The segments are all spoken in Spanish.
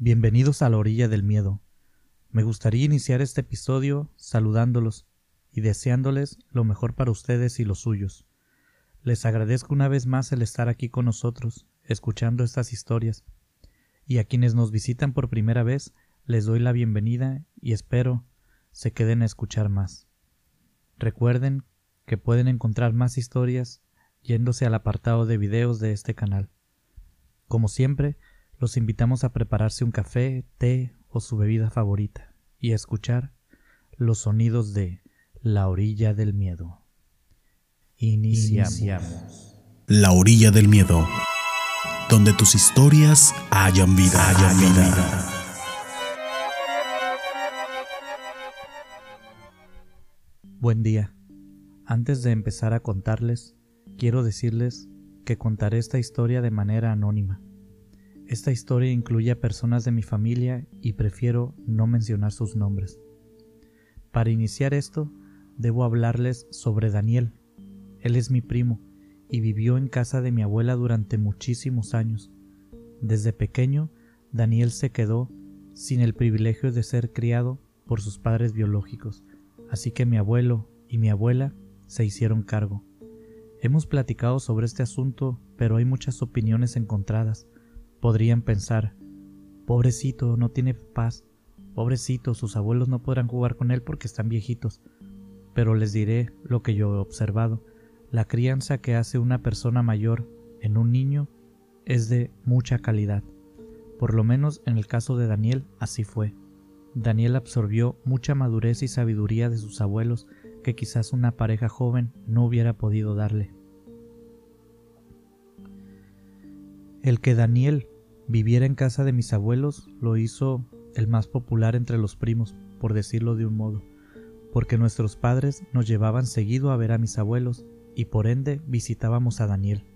Bienvenidos a la orilla del miedo. Me gustaría iniciar este episodio saludándolos y deseándoles lo mejor para ustedes y los suyos. Les agradezco una vez más el estar aquí con nosotros, escuchando estas historias. Y a quienes nos visitan por primera vez, les doy la bienvenida y espero se queden a escuchar más. Recuerden que pueden encontrar más historias yéndose al apartado de videos de este canal. Como siempre, los invitamos a prepararse un café, té o su bebida favorita y a escuchar los sonidos de La orilla del miedo. Iniciamos. La orilla del miedo, donde tus historias hayan vida. Hayan vida. Buen día. Antes de empezar a contarles, quiero decirles que contaré esta historia de manera anónima esta historia incluye a personas de mi familia y prefiero no mencionar sus nombres. Para iniciar esto, debo hablarles sobre Daniel. Él es mi primo y vivió en casa de mi abuela durante muchísimos años. Desde pequeño, Daniel se quedó sin el privilegio de ser criado por sus padres biológicos, así que mi abuelo y mi abuela se hicieron cargo. Hemos platicado sobre este asunto, pero hay muchas opiniones encontradas. Podrían pensar, pobrecito, no tiene paz, pobrecito, sus abuelos no podrán jugar con él porque están viejitos. Pero les diré lo que yo he observado. La crianza que hace una persona mayor en un niño es de mucha calidad. Por lo menos en el caso de Daniel así fue. Daniel absorbió mucha madurez y sabiduría de sus abuelos que quizás una pareja joven no hubiera podido darle. El que Daniel viviera en casa de mis abuelos lo hizo el más popular entre los primos, por decirlo de un modo, porque nuestros padres nos llevaban seguido a ver a mis abuelos y por ende visitábamos a Daniel.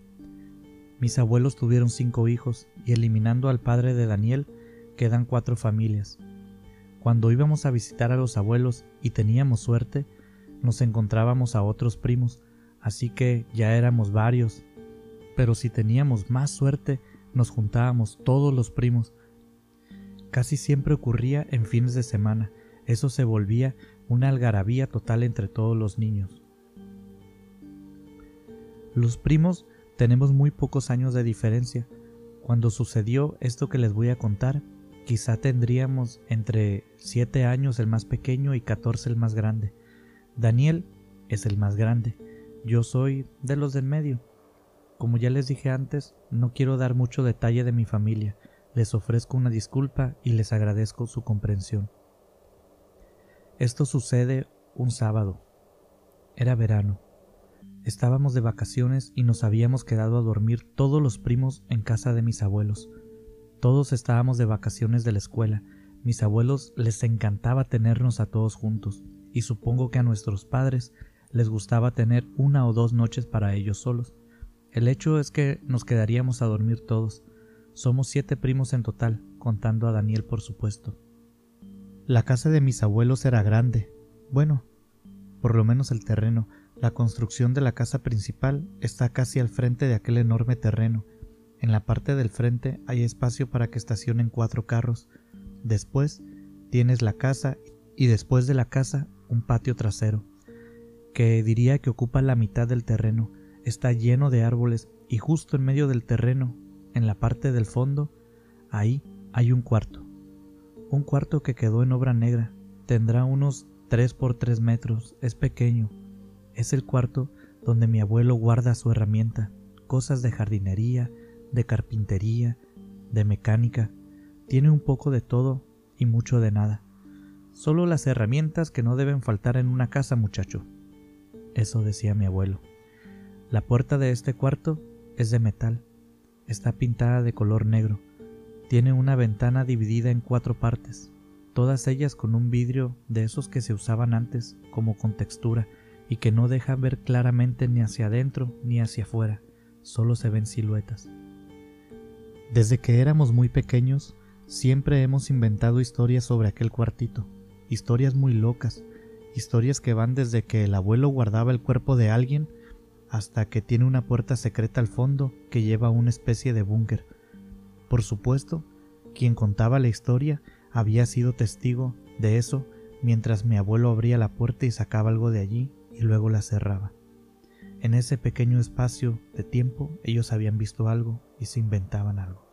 Mis abuelos tuvieron cinco hijos y eliminando al padre de Daniel quedan cuatro familias. Cuando íbamos a visitar a los abuelos y teníamos suerte, nos encontrábamos a otros primos, así que ya éramos varios pero si teníamos más suerte nos juntábamos todos los primos. Casi siempre ocurría en fines de semana, eso se volvía una algarabía total entre todos los niños. Los primos tenemos muy pocos años de diferencia. Cuando sucedió esto que les voy a contar, quizá tendríamos entre 7 años el más pequeño y 14 el más grande. Daniel es el más grande, yo soy de los del medio. Como ya les dije antes, no quiero dar mucho detalle de mi familia, les ofrezco una disculpa y les agradezco su comprensión. Esto sucede un sábado. Era verano. Estábamos de vacaciones y nos habíamos quedado a dormir todos los primos en casa de mis abuelos. Todos estábamos de vacaciones de la escuela. Mis abuelos les encantaba tenernos a todos juntos, y supongo que a nuestros padres les gustaba tener una o dos noches para ellos solos. El hecho es que nos quedaríamos a dormir todos. Somos siete primos en total, contando a Daniel por supuesto. La casa de mis abuelos era grande. Bueno, por lo menos el terreno. La construcción de la casa principal está casi al frente de aquel enorme terreno. En la parte del frente hay espacio para que estacionen cuatro carros. Después tienes la casa y después de la casa un patio trasero, que diría que ocupa la mitad del terreno está lleno de árboles y justo en medio del terreno, en la parte del fondo, ahí hay un cuarto. Un cuarto que quedó en obra negra. Tendrá unos 3 por 3 metros. Es pequeño. Es el cuarto donde mi abuelo guarda su herramienta, cosas de jardinería, de carpintería, de mecánica. Tiene un poco de todo y mucho de nada. Solo las herramientas que no deben faltar en una casa, muchacho. Eso decía mi abuelo. La puerta de este cuarto es de metal. Está pintada de color negro. Tiene una ventana dividida en cuatro partes, todas ellas con un vidrio de esos que se usaban antes como con textura y que no dejan ver claramente ni hacia adentro ni hacia afuera, solo se ven siluetas. Desde que éramos muy pequeños, siempre hemos inventado historias sobre aquel cuartito, historias muy locas, historias que van desde que el abuelo guardaba el cuerpo de alguien hasta que tiene una puerta secreta al fondo que lleva a una especie de búnker. Por supuesto Quien contaba la historia había sido testigo de eso mientras mi abuelo abría la puerta y sacaba algo de allí y luego la cerraba. En ese pequeño espacio de tiempo ellos habían visto algo y se inventaban algo.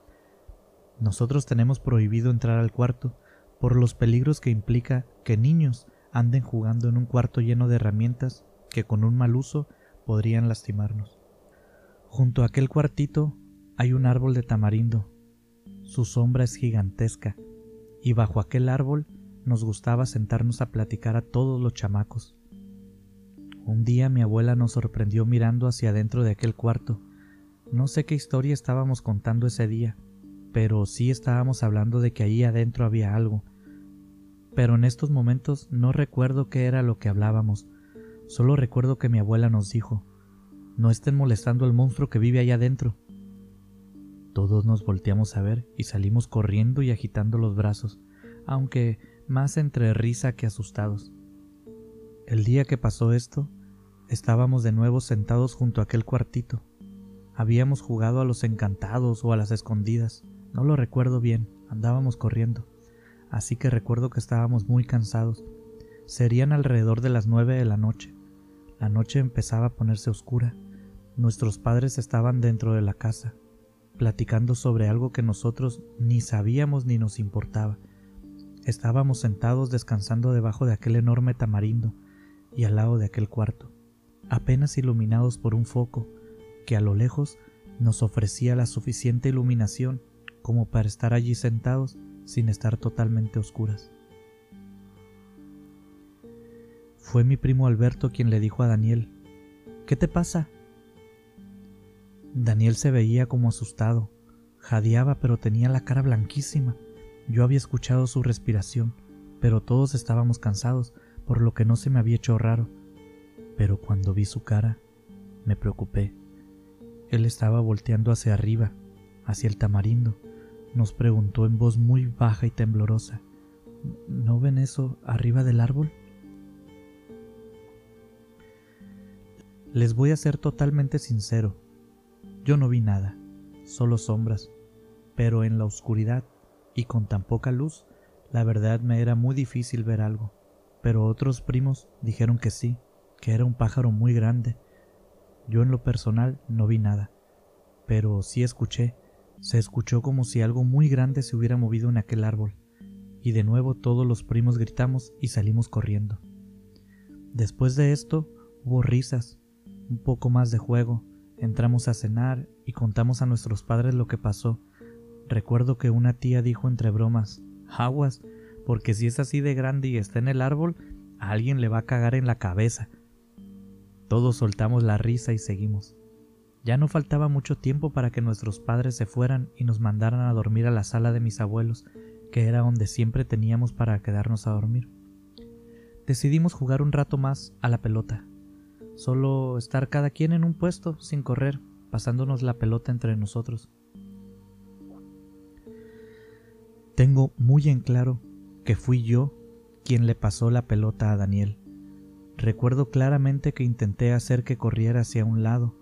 Nosotros tenemos prohibido entrar al cuarto por los peligros que implica que niños anden jugando en un cuarto lleno de herramientas que con un mal uso podrían lastimarnos. Junto a aquel cuartito hay un árbol de tamarindo. Su sombra es gigantesca y bajo aquel árbol nos gustaba sentarnos a platicar a todos los chamacos. Un día mi abuela nos sorprendió mirando hacia adentro de aquel cuarto. No sé qué historia estábamos contando ese día, pero sí estábamos hablando de que ahí adentro había algo. Pero en estos momentos no recuerdo qué era lo que hablábamos, solo recuerdo que mi abuela nos dijo, no estén molestando al monstruo que vive ahí adentro. Todos nos volteamos a ver y salimos corriendo y agitando los brazos, aunque más entre risa que asustados. El día que pasó esto, Estábamos de nuevo sentados junto a aquel cuartito. Habíamos jugado a los encantados o a las escondidas. No lo recuerdo bien, andábamos corriendo. Así que recuerdo que estábamos muy cansados. Serían alrededor de las nueve de la noche. La noche empezaba a ponerse oscura. Nuestros padres estaban dentro de la casa, platicando sobre algo que nosotros ni sabíamos ni nos importaba. Estábamos sentados descansando debajo de aquel enorme tamarindo y al lado de aquel cuarto apenas iluminados por un foco que a lo lejos nos ofrecía la suficiente iluminación como para estar allí sentados sin estar totalmente oscuras. Fue mi primo Alberto quien le dijo a Daniel, ¿Qué te pasa? Daniel se veía como asustado, jadeaba pero tenía la cara blanquísima. Yo había escuchado su respiración, pero todos estábamos cansados, por lo que no se me había hecho raro pero cuando vi su cara, me preocupé. Él estaba volteando hacia arriba, hacia el tamarindo. Nos preguntó en voz muy baja y temblorosa, ¿No ven eso arriba del árbol? Les voy a ser totalmente sincero. Yo no vi nada, solo sombras, pero en la oscuridad y con tan poca luz, la verdad me era muy difícil ver algo. Pero otros primos dijeron que sí, que era un pájaro muy grande. Yo en lo personal no vi nada, pero sí escuché, se escuchó como si algo muy grande se hubiera movido en aquel árbol, y de nuevo todos los primos gritamos y salimos corriendo. Después de esto hubo risas, un poco más de juego, entramos a cenar y contamos a nuestros padres lo que pasó. Recuerdo que una tía dijo entre bromas, aguas, porque si es así de grande y está en el árbol, a alguien le va a cagar en la cabeza. Todos soltamos la risa y seguimos. Ya no faltaba mucho tiempo para que nuestros padres se fueran y nos mandaran a dormir a la sala de mis abuelos, que era donde siempre teníamos para quedarnos a dormir. Decidimos jugar un rato más a la pelota. Solo estar cada quien en un puesto, sin correr, pasándonos la pelota entre nosotros. Tengo muy en claro que fui yo quien le pasó la pelota a Daniel. Recuerdo claramente que intenté hacer que corriera hacia un lado.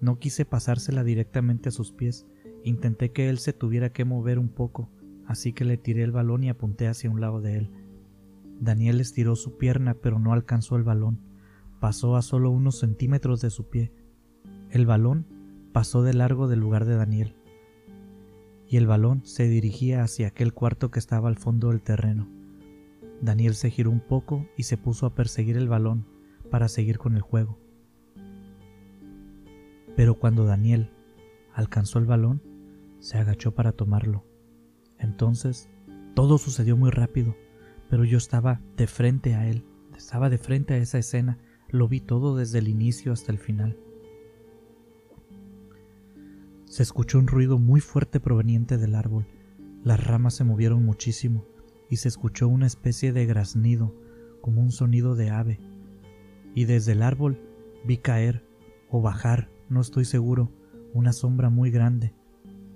No quise pasársela directamente a sus pies, intenté que él se tuviera que mover un poco, así que le tiré el balón y apunté hacia un lado de él. Daniel estiró su pierna pero no alcanzó el balón, pasó a solo unos centímetros de su pie. El balón pasó de largo del lugar de Daniel, y el balón se dirigía hacia aquel cuarto que estaba al fondo del terreno. Daniel se giró un poco y se puso a perseguir el balón para seguir con el juego. Pero cuando Daniel alcanzó el balón, se agachó para tomarlo. Entonces, todo sucedió muy rápido, pero yo estaba de frente a él, estaba de frente a esa escena, lo vi todo desde el inicio hasta el final. Se escuchó un ruido muy fuerte proveniente del árbol, las ramas se movieron muchísimo, y se escuchó una especie de graznido, como un sonido de ave. Y desde el árbol vi caer, o bajar, no estoy seguro, una sombra muy grande.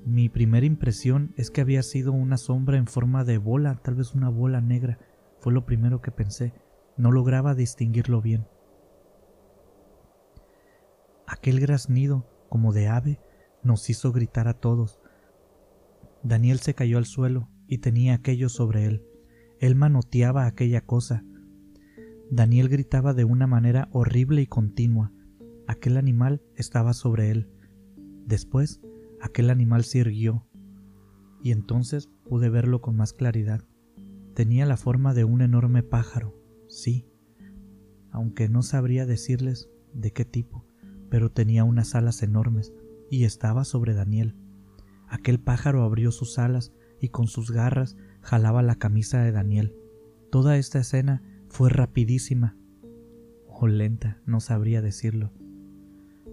Mi primera impresión es que había sido una sombra en forma de bola, tal vez una bola negra. Fue lo primero que pensé. No lograba distinguirlo bien. Aquel graznido, como de ave, nos hizo gritar a todos. Daniel se cayó al suelo y tenía aquello sobre él. Él manoteaba aquella cosa. Daniel gritaba de una manera horrible y continua. Aquel animal estaba sobre él. Después, aquel animal se irguió, y entonces pude verlo con más claridad. Tenía la forma de un enorme pájaro, sí, aunque no sabría decirles de qué tipo, pero tenía unas alas enormes y estaba sobre Daniel. Aquel pájaro abrió sus alas y con sus garras jalaba la camisa de Daniel. Toda esta escena fue rapidísima o lenta, no sabría decirlo.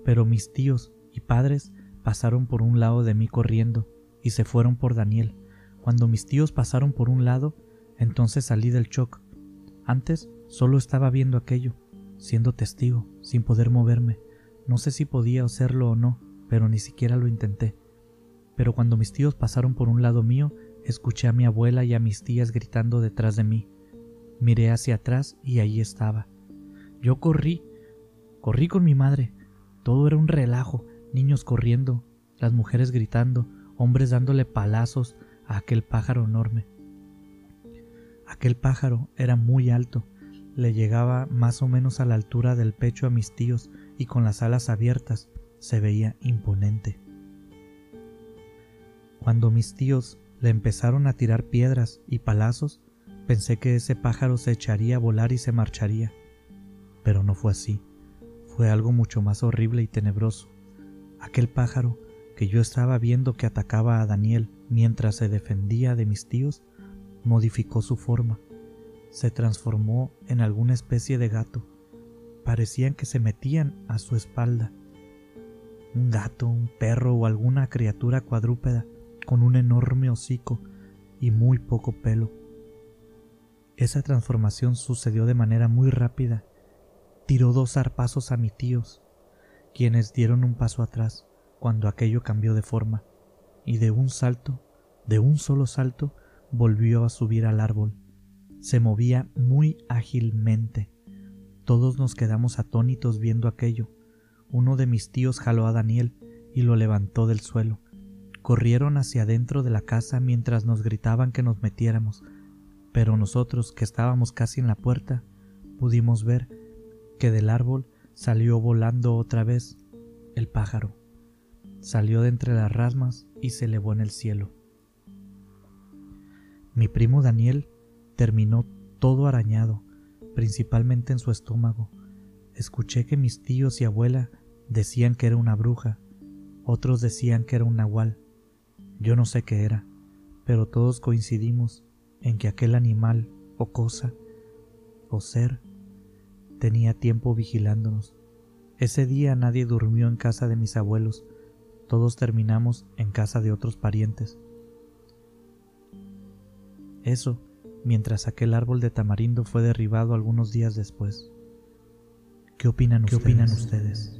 Pero mis tíos y padres pasaron por un lado de mí corriendo y se fueron por Daniel. Cuando mis tíos pasaron por un lado, entonces salí del shock. Antes solo estaba viendo aquello, siendo testigo, sin poder moverme. No sé si podía hacerlo o no, pero ni siquiera lo intenté. Pero cuando mis tíos pasaron por un lado mío, escuché a mi abuela y a mis tías gritando detrás de mí. Miré hacia atrás y allí estaba. Yo corrí, corrí con mi madre. Todo era un relajo, niños corriendo, las mujeres gritando, hombres dándole palazos a aquel pájaro enorme. Aquel pájaro era muy alto, le llegaba más o menos a la altura del pecho a mis tíos y con las alas abiertas se veía imponente. Cuando mis tíos le empezaron a tirar piedras y palazos, pensé que ese pájaro se echaría a volar y se marcharía. Pero no fue así. Fue algo mucho más horrible y tenebroso. Aquel pájaro que yo estaba viendo que atacaba a Daniel mientras se defendía de mis tíos, modificó su forma. Se transformó en alguna especie de gato. Parecían que se metían a su espalda. Un gato, un perro o alguna criatura cuadrúpeda con un enorme hocico y muy poco pelo. Esa transformación sucedió de manera muy rápida. Tiró dos zarpazos a mis tíos, quienes dieron un paso atrás cuando aquello cambió de forma, y de un salto, de un solo salto, volvió a subir al árbol. Se movía muy ágilmente. Todos nos quedamos atónitos viendo aquello. Uno de mis tíos jaló a Daniel y lo levantó del suelo corrieron hacia adentro de la casa mientras nos gritaban que nos metiéramos, pero nosotros, que estábamos casi en la puerta, pudimos ver que del árbol salió volando otra vez el pájaro. Salió de entre las ramas y se elevó en el cielo. Mi primo Daniel terminó todo arañado, principalmente en su estómago. Escuché que mis tíos y abuela decían que era una bruja, otros decían que era un nahual, yo no sé qué era, pero todos coincidimos en que aquel animal o cosa o ser tenía tiempo vigilándonos. Ese día nadie durmió en casa de mis abuelos, todos terminamos en casa de otros parientes. Eso mientras aquel árbol de tamarindo fue derribado algunos días después. ¿Qué opinan, ¿Qué opinan ustedes?